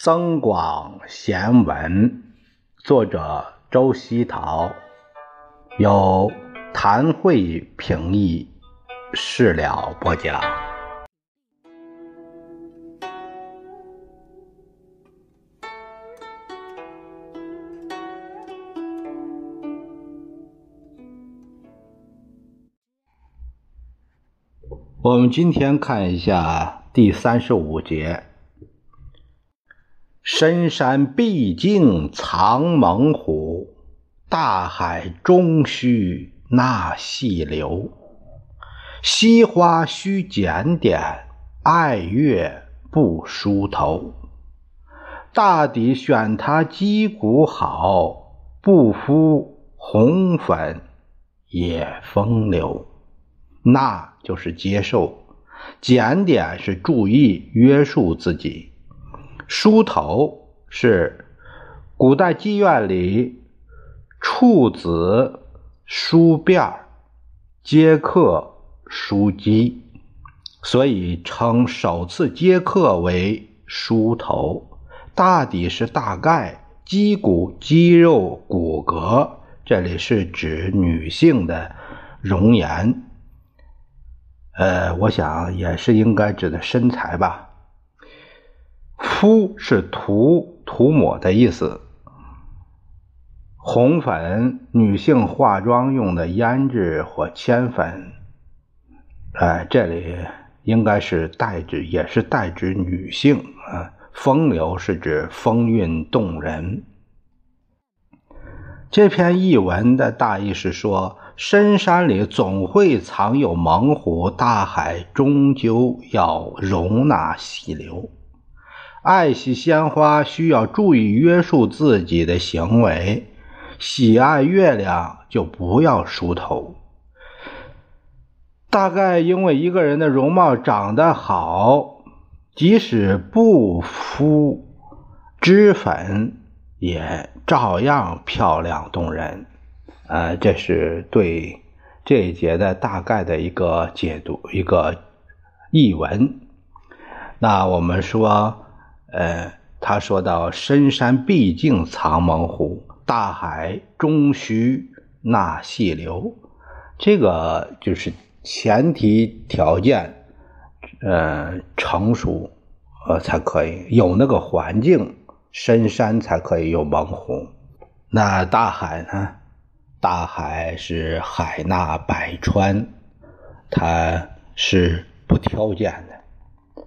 《增广贤文》，作者周希陶，由谭慧评译，事了播讲。我们今天看一下第三十五节。深山毕竟藏猛虎，大海终须纳细流。惜花须检点，爱月不梳头。大抵选他肌骨好，不敷红粉也风流。那就是接受，检点是注意约束自己。梳头是古代妓院里处子梳辫接客梳肌，所以称首次接客为梳头。大抵是大概肌骨、肌肉、骨骼，这里是指女性的容颜。呃，我想也是应该指的身材吧。敷是涂涂抹的意思，红粉女性化妆用的胭脂或铅粉，哎，这里应该是代指，也是代指女性啊。风流是指风韵动人。这篇译文的大意是说，深山里总会藏有猛虎，大海终究要容纳细流。爱惜鲜花需要注意约束自己的行为，喜爱月亮就不要梳头。大概因为一个人的容貌长得好，即使不敷脂粉，也照样漂亮动人。呃，这是对这一节的大概的一个解读，一个译文。那我们说。呃，他说到：“深山毕竟藏猛虎，大海终须纳细流。”这个就是前提条件，呃，成熟，呃，才可以有那个环境，深山才可以有猛虎。那大海呢？大海是海纳百川，它是不挑拣的。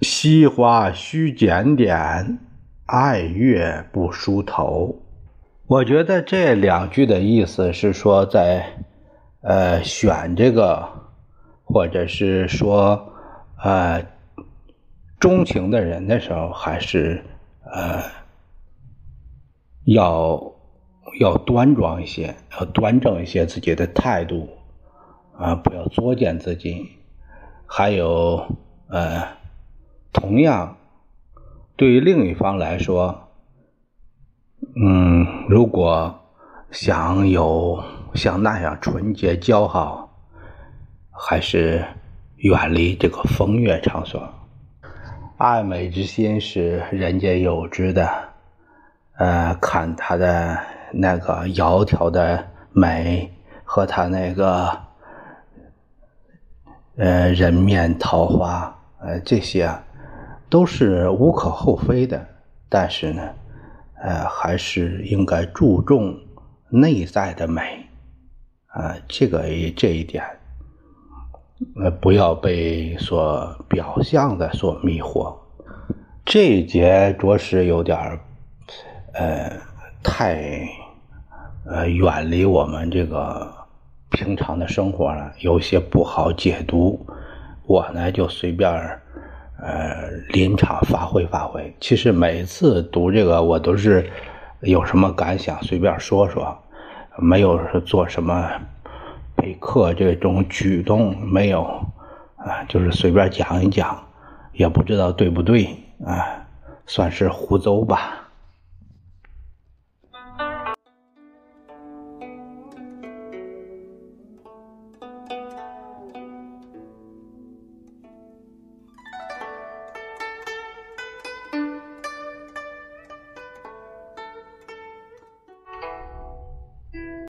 惜花须检点，爱月不梳头。我觉得这两句的意思是说，在呃选这个，或者是说呃钟情的人的时候，还是呃要要端庄一些，要端正一些自己的态度啊，不要作践自己。还有呃。同样，对于另一方来说，嗯，如果想有像那样纯洁交好，还是远离这个风月场所。爱美之心是人皆有之的，呃，看他的那个窈窕的美和他那个呃人面桃花，呃，这些。都是无可厚非的，但是呢，呃，还是应该注重内在的美，啊，这个这一点，呃，不要被所表象的所迷惑。这一节着实有点呃，太，呃，远离我们这个平常的生活了，有些不好解读。我呢，就随便。呃，临场发挥发挥。其实每次读这个，我都是有什么感想随便说说，没有做什么备课这种举动，没有啊，就是随便讲一讲，也不知道对不对啊，算是胡诌吧。